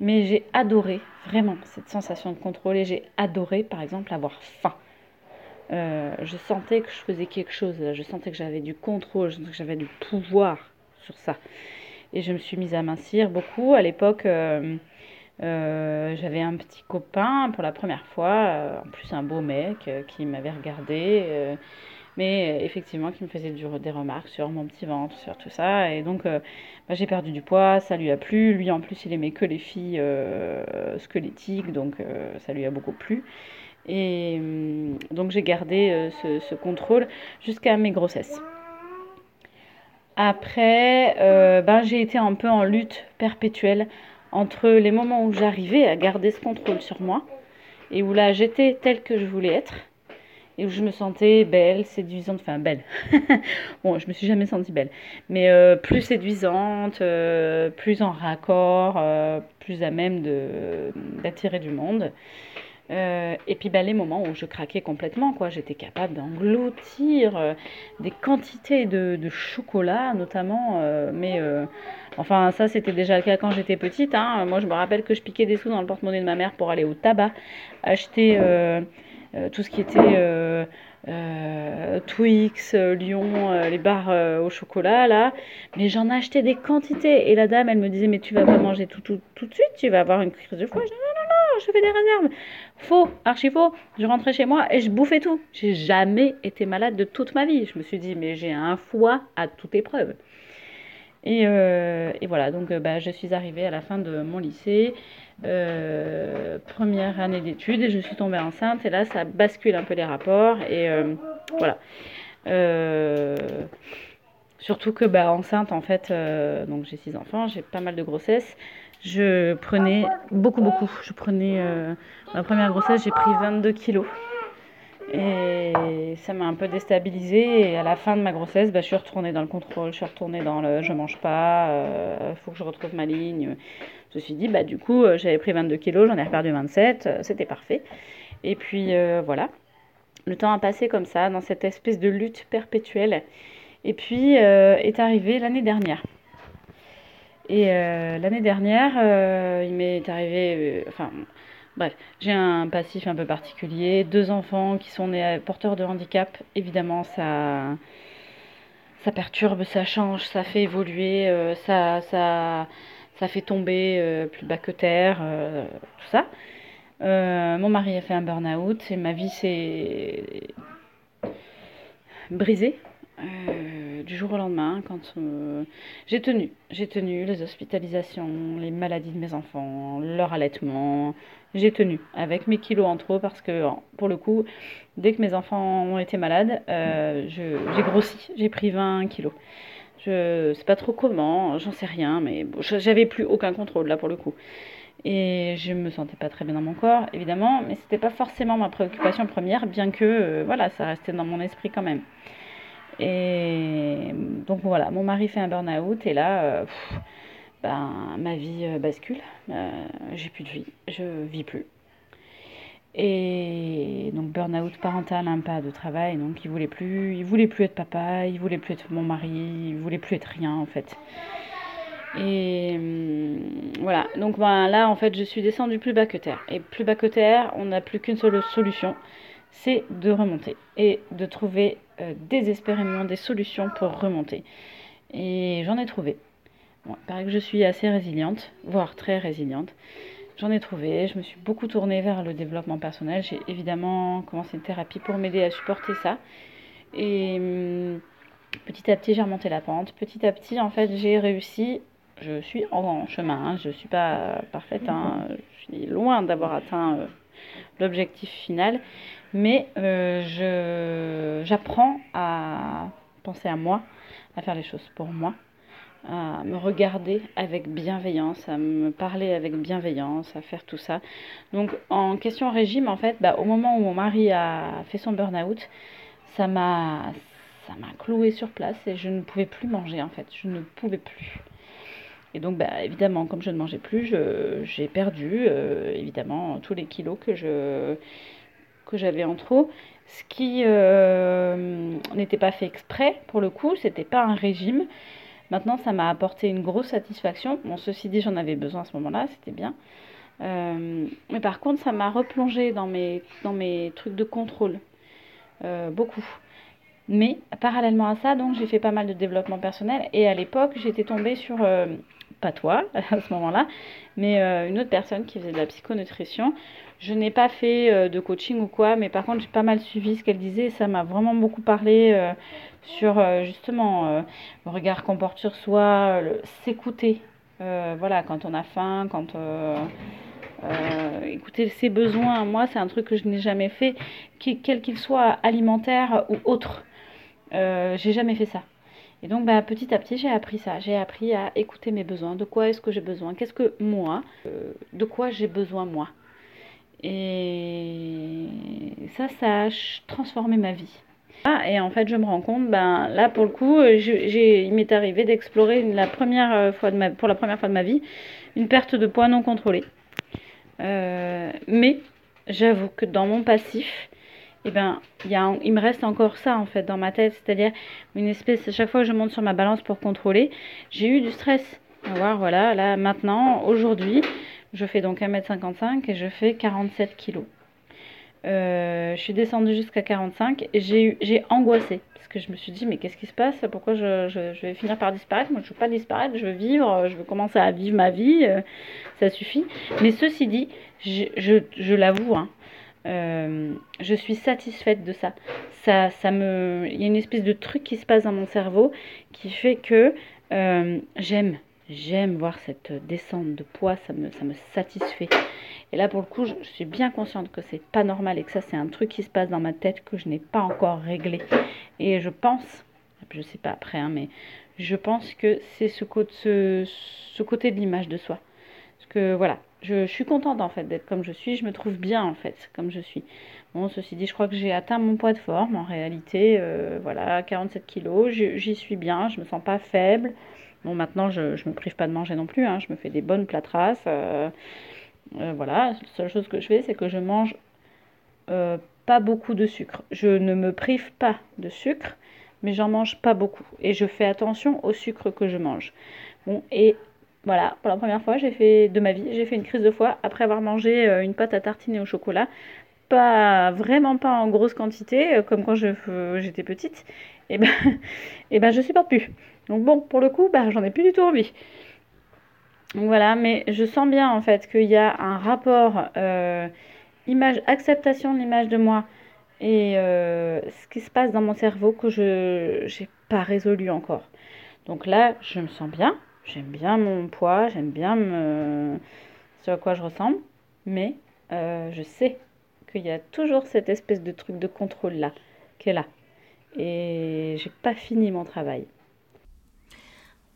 Speaker 3: Mais j'ai adoré vraiment cette sensation de contrôle et j'ai adoré par exemple avoir faim. Euh, je sentais que je faisais quelque chose, je sentais que j'avais du contrôle, je sentais que j'avais du pouvoir sur ça. Et je me suis mise à mincir beaucoup. À l'époque, euh, euh, j'avais un petit copain pour la première fois, en plus un beau mec qui m'avait regardé mais euh, effectivement qui me faisait des remarques sur mon petit ventre, sur tout ça. Et donc euh, bah, j'ai perdu du poids, ça lui a plu. Lui en plus il aimait que les filles euh, squelettiques, donc ça lui a beaucoup plu. Et hum, donc j'ai gardé ce, contrôle jusqu'à mes grossesses. Après, ben, j'ai été un peu en lutte perpétuelle entre les moments où j'arrivais à garder ce contrôle sur moi et où là j'étais telle que je voulais être et où je me sentais belle, séduisante, enfin belle. bon, je me suis jamais sentie belle, mais euh, plus séduisante, euh, plus en raccord, euh, plus à même d'attirer du monde. et puis bah, les moments où je craquais complètement, quoi, j'étais capable d'engloutir des quantités de, chocolat, notamment, mais enfin ça c'était déjà le cas quand j'étais petite. Hein. Moi je me rappelle que je piquais des sous dans le porte-monnaie de ma mère pour aller au tabac acheter tout ce qui était euh, euh, Twix, Lyon, les barres au chocolat là. Mais j'en achetais des quantités. Et la dame, elle me disait, mais tu vas pas manger tout, tout, tout de suite, tu vas avoir une crise de foie. Je dis, non, non, non, je fais des réserves. Faux, archi faux. Je rentrais chez moi et je bouffais tout. J'ai jamais été malade de toute ma vie. Je me suis dit, mais j'ai un foie à toute épreuve. Et, et voilà, donc bah, je suis arrivée à la fin de mon lycée. Euh, première année d'études et je suis tombée enceinte et là ça bascule un peu les rapports et euh, voilà. Euh, surtout que bah, enceinte en fait, donc j'ai six enfants, j'ai pas mal de grossesses. Je prenais beaucoup beaucoup. Je prenais ma première grossesse, j'ai pris 22 kilos. Et ça m'a un peu déstabilisée. Et à la fin de ma grossesse, bah, je suis retournée dans le contrôle, je suis retournée dans le je mange pas, il faut que je retrouve ma ligne. Je me suis dit, bah, du coup, euh, j'avais pris 22 kilos, j'en ai reperdu 27, euh, c'était parfait. Et puis euh, voilà, le temps a passé comme ça, dans cette espèce de lutte perpétuelle. Et puis est arrivée l'année dernière. Et l'année dernière, il m'est arrivé, enfin, bref, j'ai un passif un peu particulier, deux enfants qui sont nés porteurs de handicap. Évidemment, ça, ça perturbe, ça change, ça fait évoluer, ça, ça, ça fait tomber euh, plus bas que terre, euh, tout ça. Euh, mon mari a fait un burn-out et ma vie s'est brisée du jour au lendemain quand j'ai tenu. J'ai tenu les hospitalisations, les maladies de mes enfants, leur allaitement. J'ai tenu avec mes kilos en trop parce que pour le coup, dès que mes enfants ont été malades, j'ai grossi. J'ai pris 20 kilos. Je sais pas trop comment, j'en sais rien, mais j'avais plus aucun contrôle là pour le coup. Et je me sentais pas très bien dans mon corps, évidemment, mais c'était pas forcément ma préoccupation première, bien que euh, voilà, ça restait dans mon esprit quand même. Et donc voilà, mon mari fait un burn-out et là, euh, ben, ma vie euh, bascule. j'ai plus de vie, je vis plus. Et donc burn-out parental, un pas de travail, donc il voulait plus, il voulait plus être papa, il voulait plus être mon mari, il voulait plus être rien en fait. Et hum, voilà, donc ben, là en fait je suis descendue plus bas que terre. Et plus bas que terre, on n'a plus qu'une seule solution, c'est de remonter et de trouver euh, désespérément des solutions pour remonter. Et j'en ai trouvé. Il paraît que je suis assez résiliente, voire très résiliente. J'en ai trouvé, je me suis beaucoup tournée vers le développement personnel. J'ai évidemment commencé une thérapie pour m'aider à supporter ça. Et hum, petit à petit, j'ai remonté la pente. Petit à petit, en fait, j'ai réussi. Je suis en chemin, hein. je ne suis pas parfaite, hein. je suis loin d'avoir atteint euh, l'objectif final, mais euh, j'apprends à penser à moi, à faire les choses pour moi à me regarder avec bienveillance, à me parler avec bienveillance, à faire tout ça. Donc en question régime, en fait, bah, au moment où mon mari a fait son burn-out, ça m'a ça cloué sur place et je ne pouvais plus manger en fait, je ne pouvais plus. Et donc bah, évidemment, comme je ne mangeais plus, j'ai perdu euh, évidemment tous les kilos que je que j'avais en trop. Ce qui euh, n'était pas fait exprès pour le coup, c'était pas un régime. Maintenant, ça m'a apporté une grosse satisfaction. Bon, ceci dit, j'en avais besoin à ce moment-là, c'était bien. Euh, mais par contre, ça m'a replongé dans mes, trucs de contrôle. Euh, beaucoup. Mais parallèlement à ça, donc j'ai fait pas mal de développement personnel. Et à l'époque, j'étais tombée sur, euh, pas toi à ce moment-là, mais une autre personne qui faisait de la psychonutrition. Je n'ai pas fait de coaching ou quoi, mais par contre, j'ai pas mal suivi ce qu'elle disait. ça m'a vraiment beaucoup parlé sur euh, justement euh, le regard qu'on porte sur soi, s'écouter. Euh, voilà, quand on a faim, quand écouter ses besoins, moi, c'est un truc que je n'ai jamais fait, quel qu'il soit alimentaire ou autre. Euh, j'ai jamais fait ça. Et donc, bah, petit à petit, j'ai appris ça. J'ai appris à écouter mes besoins. De quoi est-ce que j'ai besoin? Qu'est-ce que moi euh, De quoi j'ai besoin moi? Et ça, ça a transformé ma vie. Ah, et en fait, je me rends compte, ben là, pour le coup, il m'est arrivé d'explorer la première euh, fois pour la première fois de ma vie une perte de poids non contrôlée. Euh, mais j'avoue que dans mon passif, eh ben, il me reste encore ça en fait dans ma tête, c'est-à-dire une espèce, à chaque fois que je monte sur ma balance pour contrôler, j'ai eu du stress. voilà, là maintenant, aujourd'hui, je fais donc 1m55 et je fais 47 kg. Euh, je suis descendue jusqu'à 45 et j'ai angoissé parce que je me suis dit mais qu'est-ce qui se passe? Pourquoi je, vais finir par disparaître? Moi je veux pas disparaître, je veux vivre, je veux commencer à vivre ma vie, euh, ça suffit. Mais ceci dit, je, je, je l'avoue, hein, euh, je suis satisfaite de ça. Ça, ça me, il y a une espèce de truc qui se passe dans mon cerveau qui fait que j'aime, j'aime voir cette descente de poids, ça me, ça me satisfait. Et là, pour le coup, je, suis bien consciente que c'est pas normal et que ça, c'est un truc qui se passe dans ma tête que je n'ai pas encore réglé. Et je pense, je sais pas après, hein, mais je pense que c'est ce, ce, ce, côté de l'image de soi. Parce que voilà, je, suis contente en fait d'être comme je suis, je me trouve bien en fait comme je suis. Bon, ceci dit, je crois que j'ai atteint mon poids de forme en réalité, euh, voilà, 47 kilos, j'y suis bien, je me sens pas faible. Bon, maintenant, je ne me prive pas de manger non plus, hein, je me fais des bonnes plâtrasses. Euh, euh, voilà, la seule chose que je fais, c'est que je mange pas beaucoup de sucre. Je ne me prive pas de sucre, mais j'en mange pas beaucoup. Et je fais attention au sucre que je mange. Bon, et voilà, pour la première fois j'ai fait de ma vie, j'ai fait une crise de foie après avoir mangé euh, une pâte à tartiner au chocolat. Pas vraiment pas en grosse quantité, comme quand j'étais petite. Et ben, et ben je supporte plus. Donc bon, pour le coup, bah, j'en ai plus du tout envie. Donc voilà, mais je sens bien en fait qu'il y a un rapport euh, image, acceptation de l'image de moi et euh, ce qui se passe dans mon cerveau que je n'ai pas résolu encore. Donc là, je me sens bien, j'aime bien mon poids, j'aime bien me... ce à quoi je ressemble, mais euh, je sais qu'il y a toujours cette espèce de truc de contrôle là, qui est là. Et j'ai pas fini mon travail.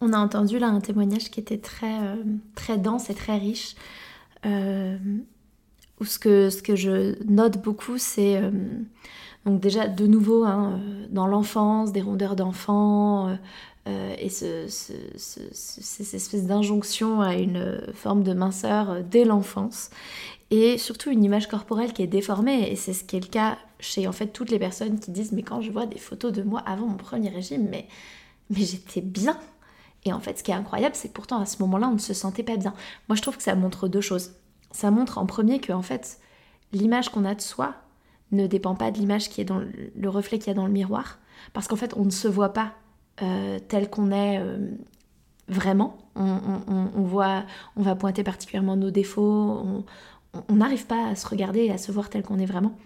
Speaker 1: On a entendu là un témoignage qui était très, euh, très dense et très riche. Euh, où ce que, ce que je note beaucoup, c'est donc déjà de nouveau hein, dans l'enfance, des rondeurs d'enfants et ce, ces espèces d'injonction à une forme de minceur dès l'enfance et surtout une image corporelle qui est déformée et c'est ce qui est le cas chez en fait toutes les personnes qui disent mais quand je vois des photos de moi avant mon premier régime mais mais j'étais bien et en fait, ce qui est incroyable, c'est que pourtant à ce moment-là, on ne se sentait pas bien. Moi, je trouve que ça montre deux choses. Ça montre en premier que en fait, l'image qu'on a de soi ne dépend pas de l'image qui est dans le reflet qu'il y a dans le miroir, parce qu'en fait, on ne se voit pas euh, tel qu'on est euh, vraiment. On, voit, on va pointer particulièrement nos défauts. On n'arrive pas à se regarder et à se voir tel qu'on est vraiment.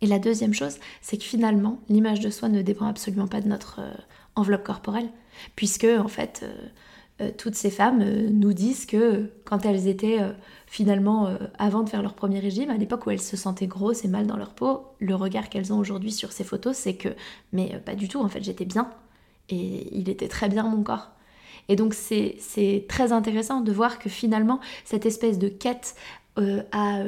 Speaker 1: Et la deuxième chose, c'est que finalement, l'image de soi ne dépend absolument pas de notre euh, enveloppe corporelle puisque en fait toutes ces femmes nous disent que quand elles étaient finalement avant de faire leur premier régime, à l'époque où elles se sentaient grosses et mal dans leur peau, le regard qu'elles ont aujourd'hui sur ces photos, c'est que mais pas du tout, en fait j'étais bien et il était très bien mon corps. Et donc c'est très intéressant de voir que finalement cette espèce de quête à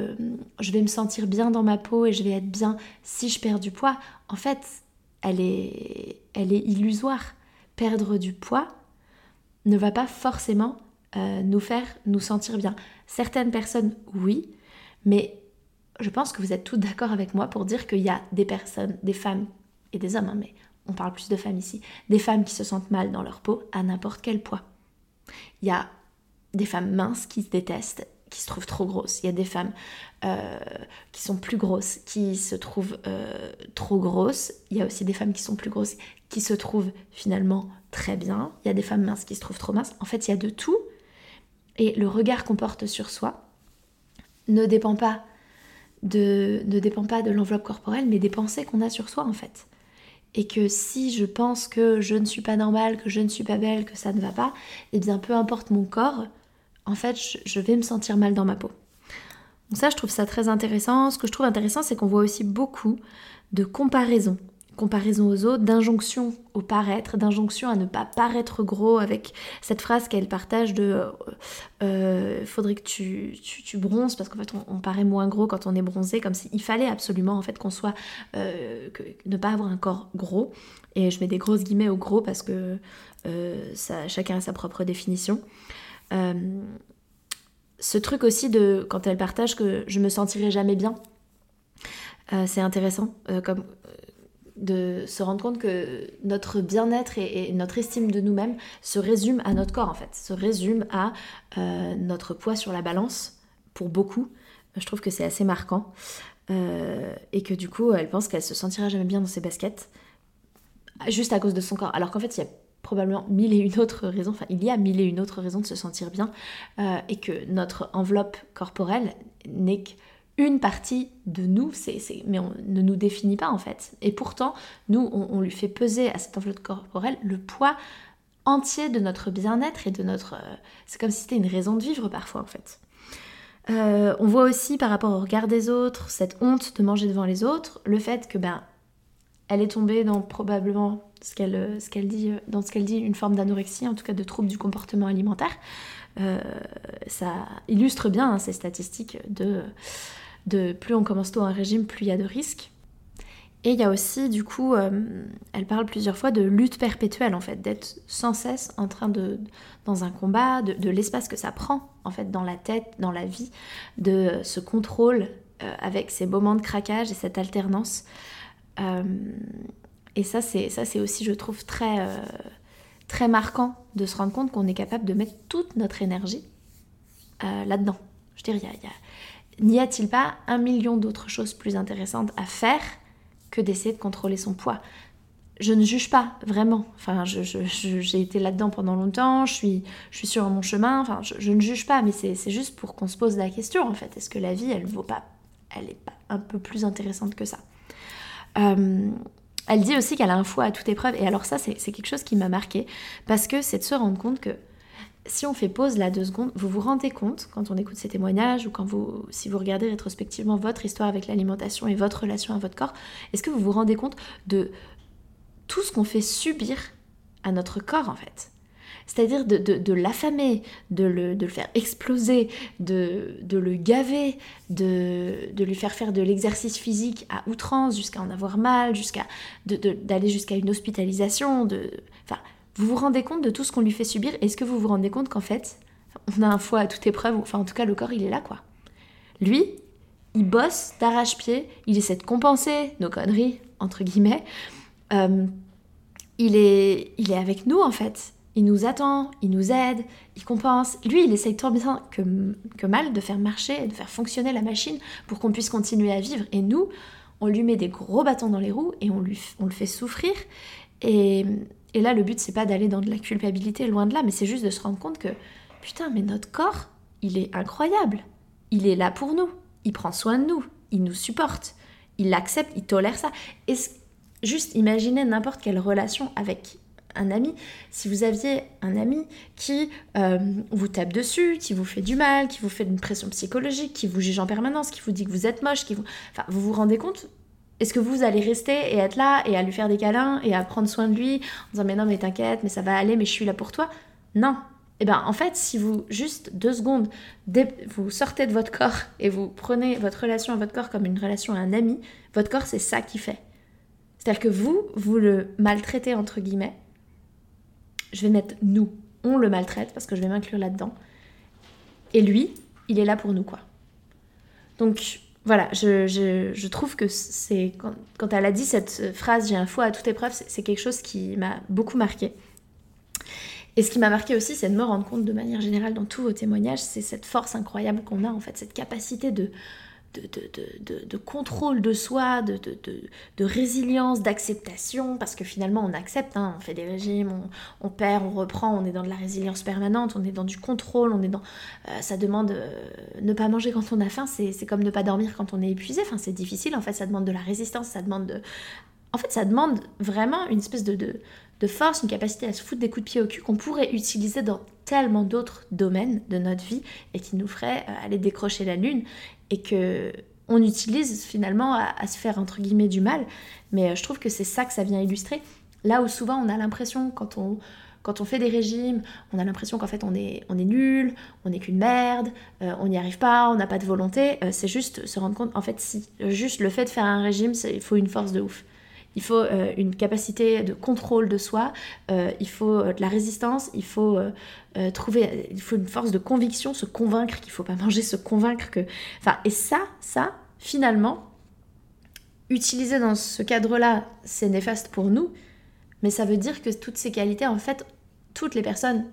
Speaker 1: je vais me sentir bien dans ma peau et je vais être bien si je perds du poids, en fait elle est, elle est illusoire perdre du poids ne va pas forcément euh, nous faire nous sentir bien. Certaines personnes, oui, mais je pense que vous êtes toutes d'accord avec moi pour dire qu'il y a des personnes, des femmes et des hommes, hein, mais on parle plus de femmes ici, des femmes qui se sentent mal dans leur peau à n'importe quel poids. Il y a des femmes minces qui se détestent, qui se trouvent trop grosses. Il y a des femmes euh, qui sont plus grosses, qui se trouvent euh, trop grosses. Il y a aussi des femmes qui sont plus grosses, qui se trouvent finalement très bien. Il y a des femmes minces qui se trouvent trop minces. En fait, il y a de tout. Et le regard qu'on porte sur soi ne dépend pas de, ne dépend pas de l'enveloppe corporelle, mais des pensées qu'on a sur soi en fait. Et que si je pense que je ne suis pas normale, que je ne suis pas belle, que ça ne va pas, eh bien peu importe mon corps, en fait, je vais me sentir mal dans ma peau. Donc ça, je trouve ça très intéressant. Ce que je trouve intéressant, c'est qu'on voit aussi beaucoup de comparaisons comparaison aux autres, d'injonction au paraître, d'injonction à ne pas paraître gros avec cette phrase qu'elle partage de euh, euh, faudrait que tu, tu, bronzes parce qu'en fait on, paraît moins gros quand on est bronzé comme s'il fallait absolument en fait qu'on soit euh, ne pas avoir un corps gros. Et je mets des grosses guillemets au gros parce que chacun a sa propre définition. Ce truc aussi de quand elle partage que je me sentirai jamais bien c'est intéressant comme de se rendre compte que notre bien-être et, notre estime de nous-mêmes se résument à notre corps en fait, se résument à euh, notre poids sur la balance pour beaucoup. Je trouve que c'est assez marquant euh, et que du coup elle pense qu'elle se sentira jamais bien dans ses baskets juste à cause de son corps. Alors qu'en fait il y a probablement mille et une autres raisons, enfin il y a mille et une autres raisons de se sentir bien euh, et que notre enveloppe corporelle n'est que une partie de nous, c'est, mais on ne nous définit pas en fait. Et pourtant, nous, on, lui fait peser à cette enveloppe corporelle le poids entier de notre bien-être et de notre... Euh, c'est comme si c'était une raison de vivre parfois en fait. Euh, on voit aussi par rapport au regard des autres, cette honte de manger devant les autres, le fait que ben elle est tombée dans probablement ce qu'elle, qu'elle dit, dans ce qu'elle dit une forme d'anorexie, en tout cas de trouble du comportement alimentaire. Euh, ça illustre bien hein, ces statistiques de de plus on commence tôt un régime, plus il y a de risques. Et il y a aussi, du coup, euh, elle parle plusieurs fois de lutte perpétuelle, en fait, d'être sans cesse en train de, dans un combat, de, l'espace que ça prend, en fait, dans la tête, dans la vie, de ce contrôle euh, avec ces moments de craquage et cette alternance. Euh, et ça, c'est ça, c'est aussi, je trouve, très, très marquant de se rendre compte qu'on est capable de mettre toute notre énergie là-dedans. Je dirais, il y a n'y a-t-il pas un million d'autres choses plus intéressantes à faire que d'essayer de contrôler son poids? Je ne juge pas vraiment. Enfin, j'ai été là-dedans pendant longtemps, je suis, je suis sur mon chemin. Enfin, je, ne juge pas, mais c'est juste pour qu'on se pose la question en fait. Est-ce que la vie, elle vaut pas, elle est pas un peu plus intéressante que ça? Euh, Elle dit aussi qu'elle a un foie à toute épreuve. Et alors ça, c'est quelque chose qui m'a marqué parce que c'est de se rendre compte que si on fait pause là deux secondes, vous vous rendez compte quand on écoute ces témoignages ou quand vous, si vous regardez rétrospectivement votre histoire avec l'alimentation et votre relation à votre corps, est-ce que vous vous rendez compte de tout ce qu'on fait subir à notre corps en fait? C'est-à-dire de, l'affamer, de le, faire exploser, de, le gaver, de, lui faire faire de l'exercice physique à outrance jusqu'à en avoir mal, jusqu'à d'aller jusqu'à une hospitalisation, de, enfin, vous vous rendez compte de tout ce qu'on lui fait subir Est-ce que vous vous rendez compte qu'en fait, on a un foie à toute épreuve, enfin en tout cas le corps il est là quoi. Lui, il bosse d'arrache-pied, il essaie de compenser nos conneries, entre guillemets. Euh, il, est, il est avec nous en fait. Il nous attend, il nous aide, il compense. Lui, il essaye tant bien que, que mal de faire marcher, de faire fonctionner la machine pour qu'on puisse continuer à vivre. Et nous, on lui met des gros bâtons dans les roues et on, lui, on le fait souffrir. Et, et là, le but, c'est pas d'aller dans de la culpabilité, loin de là, mais c'est juste de se rendre compte que, putain, mais notre corps, il est incroyable. Il est là pour nous. Il prend soin de nous. Il nous supporte. Il l'accepte, il tolère ça. Et juste imaginez n'importe quelle relation avec un ami. Si vous aviez un ami qui euh, vous tape dessus, qui vous fait du mal, qui vous fait une pression psychologique, qui vous juge en permanence, qui vous dit que vous êtes moche, qui vous... Enfin, vous vous rendez compte est-ce que vous allez rester et être là et à lui faire des câlins et à prendre soin de lui en disant mais non mais t'inquiète, mais ça va aller, mais je suis là pour toi? Non. Eh bien en fait, si vous juste deux secondes, vous sortez de votre corps et vous prenez votre relation à votre corps comme une relation à un ami, votre corps c'est ça qui fait. C'est-à-dire que vous, vous le maltraitez entre guillemets. Je vais mettre nous, on le maltraite parce que je vais m'inclure là-dedans. Et lui, il est là pour nous quoi. Donc voilà, je, trouve que c'est quand, elle a dit cette phrase j'ai un foie à toute épreuve, c'est quelque chose qui m'a beaucoup marqué. Et ce qui m'a marqué aussi, c'est de me rendre compte de manière générale dans tous vos témoignages, c'est cette force incroyable qu'on a en fait, cette capacité de, de, contrôle de soi, de, résilience, d'acceptation, parce que finalement on accepte, hein, on fait des régimes, on, perd, on reprend, on est dans de la résilience permanente, on est dans du contrôle, on est dans... Euh, ça demande euh, ne pas manger quand on a faim, c'est comme ne pas dormir quand on est épuisé, c'est difficile, en fait ça demande de la résistance, ça demande de... en fait, ça demande vraiment une espèce de, de, force, une capacité à se foutre des coups de pied au cul qu'on pourrait utiliser dans tellement d'autres domaines de notre vie et qui nous ferait euh, aller décrocher la lune et que on utilise finalement à, se faire entre guillemets du mal. Mais euh, je trouve que c'est ça que ça vient illustrer. Là où souvent on a l'impression quand on quand on fait des régimes, on a l'impression qu'en fait on est, on est nul, on n'est qu'une merde, euh, on n'y arrive pas, on n'a pas de volonté. c'est juste se rendre compte, en fait, si, juste le fait de faire un régime, il faut une force de ouf. Il faut euh, une capacité de contrôle de soi, euh, il faut euh, de la résistance, il faut trouver, il faut une force de conviction, se convaincre qu'il ne faut pas manger, se convaincre que... Enfin, et ça, ça, finalement, utiliser dans ce cadre-là, c'est néfaste pour nous, mais ça veut dire que toutes ces qualités, en fait, toutes les personnes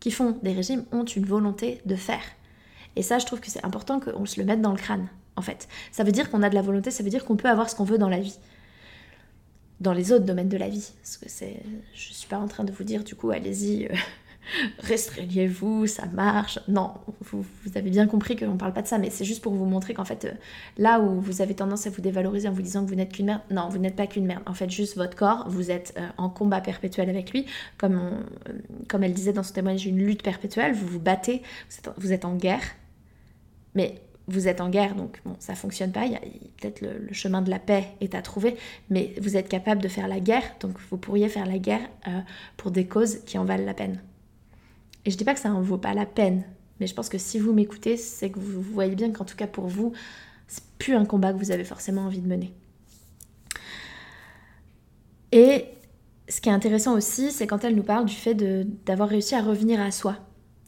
Speaker 1: qui font des régimes ont une volonté de faire. Et ça, je trouve que c'est important qu'on se le mette dans le crâne, en fait. Ça veut dire qu'on a de la volonté, ça veut dire qu'on peut avoir ce qu'on veut dans la vie dans les autres domaines de la vie. Parce que c'est, je suis pas en train de vous dire du coup, allez-y, euh, restreignez-vous, ça marche. Non, vous, avez bien compris qu'on parle pas de ça, mais c'est juste pour vous montrer qu'en fait, euh, là où vous avez tendance à vous dévaloriser en vous disant que vous n'êtes qu'une merde, non, vous n'êtes pas qu'une merde. En fait, juste votre corps, vous êtes euh, en combat perpétuel avec lui, comme, comme elle disait dans son témoignage, une lutte perpétuelle. Vous vous battez, vous êtes en guerre, mais vous êtes en guerre, donc bon, ça fonctionne pas. Peut-être le, chemin de la paix est à trouver, mais vous êtes capable de faire la guerre, donc vous pourriez faire la guerre euh, pour des causes qui en valent la peine. Et je dis pas que ça en vaut pas la peine, mais je pense que si vous m'écoutez, c'est que vous voyez bien qu'en tout cas pour vous, c'est plus un combat que vous avez forcément envie de mener. Et ce qui est intéressant aussi, c'est quand elle nous parle du fait d'avoir réussi à revenir à soi,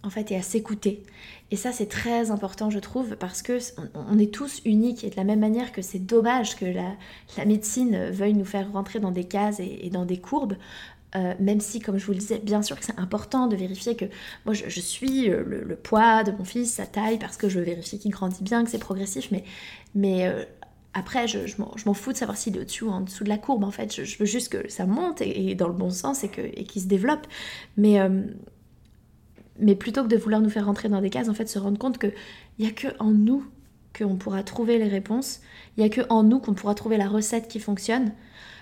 Speaker 1: en fait, et à s'écouter. Et ça, c'est très important, je trouve, parce que on est tous uniques et de la même manière que c'est dommage que la, médecine veuille nous faire rentrer dans des cases et, dans des courbes. Euh, même si, comme je vous le disais, bien sûr que c'est important de vérifier que moi je, suis euh, le, poids de mon fils, sa taille, parce que je veux vérifier qu'il grandit bien, que c'est progressif, mais, euh, après, je, m'en fous de savoir s'il est au-dessus ou en dessous de la courbe, en fait. Je, veux juste que ça monte et, dans le bon sens et qu'il se développe. Mais, mais plutôt que de vouloir nous faire rentrer dans des cases, en fait, se rendre compte qu'il n'y a que en nous qu'on pourra trouver les réponses, il n'y a que en nous qu'on pourra trouver la recette qui fonctionne,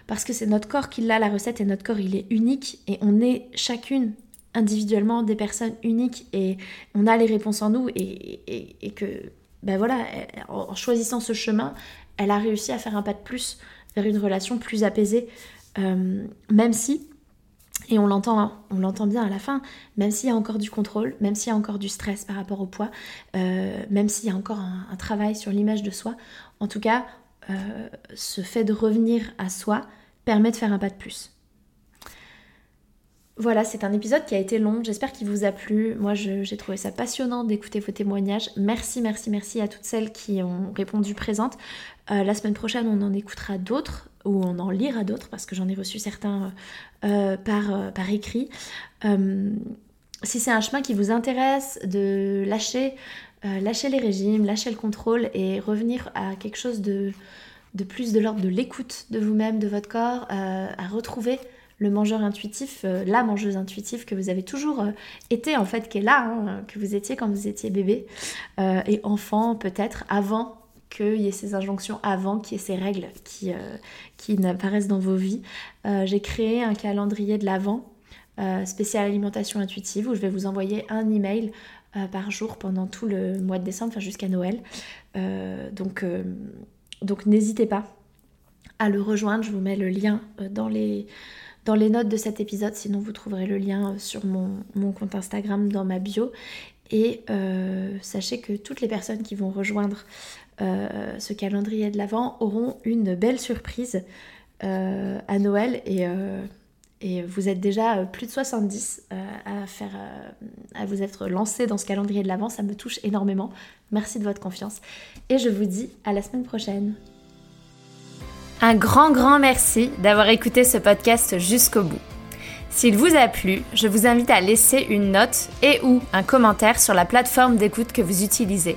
Speaker 1: parce que c'est notre corps qui l'a, la recette, et notre corps, il est unique, et on est chacune individuellement des personnes uniques, et on a les réponses en nous, et, que, ben voilà, en choisissant ce chemin, elle a réussi à faire un pas de plus vers une relation plus apaisée, euh, même si et on l'entend, hein, on l'entend bien à la fin, même s'il y a encore du contrôle, même s'il y a encore du stress par rapport au poids, euh, même s'il y a encore un, travail sur l'image de soi, en tout cas, euh, ce fait de revenir à soi permet de faire un pas de plus. Voilà, c'est un épisode qui a été long, j'espère qu'il vous a plu. Moi, j'ai trouvé ça passionnant d'écouter vos témoignages. Merci, merci, merci à toutes celles qui ont répondu présentes. Euh, la semaine prochaine, on en écoutera d'autres ou on en lira d'autres parce que j'en ai reçu certains euh, par, euh, par écrit. si c'est un chemin qui vous intéresse, de lâcher, les régimes, lâcher le contrôle et revenir à quelque chose de, de plus de l'ordre de l'écoute de vous-même, de votre corps, à retrouver le mangeur intuitif, la mangeuse intuitive que vous avez toujours été en fait, qui est là, hein, que vous étiez quand vous étiez bébé et enfant peut-être avant qu'il y ait ces injonctions avant, qu'il y ait ces règles qui, euh, qui n'apparaissent dans vos vies. Euh, j'ai créé un calendrier de l'Avent euh, spécial alimentation intuitive où je vais vous envoyer un email par jour pendant tout le mois de décembre, enfin jusqu'à Noël. donc donc n'hésitez pas à le rejoindre. Je vous mets le lien dans les, dans les notes de cet épisode, sinon vous trouverez le lien sur mon, mon compte Instagram dans ma bio. Et sachez que toutes les personnes qui vont rejoindre euh, ce calendrier de l'Avent auront une belle surprise euh, à Noël et, euh, et, vous êtes déjà plus de 70 à, faire, à vous être lancé dans ce calendrier de l'Avent. Ça me touche énormément. Merci de votre confiance et je vous dis à la semaine prochaine.
Speaker 4: Un grand grand merci d'avoir écouté ce podcast jusqu'au bout. S'il vous a plu, je vous invite à laisser une note et ou un commentaire sur la plateforme d'écoute que vous utilisez.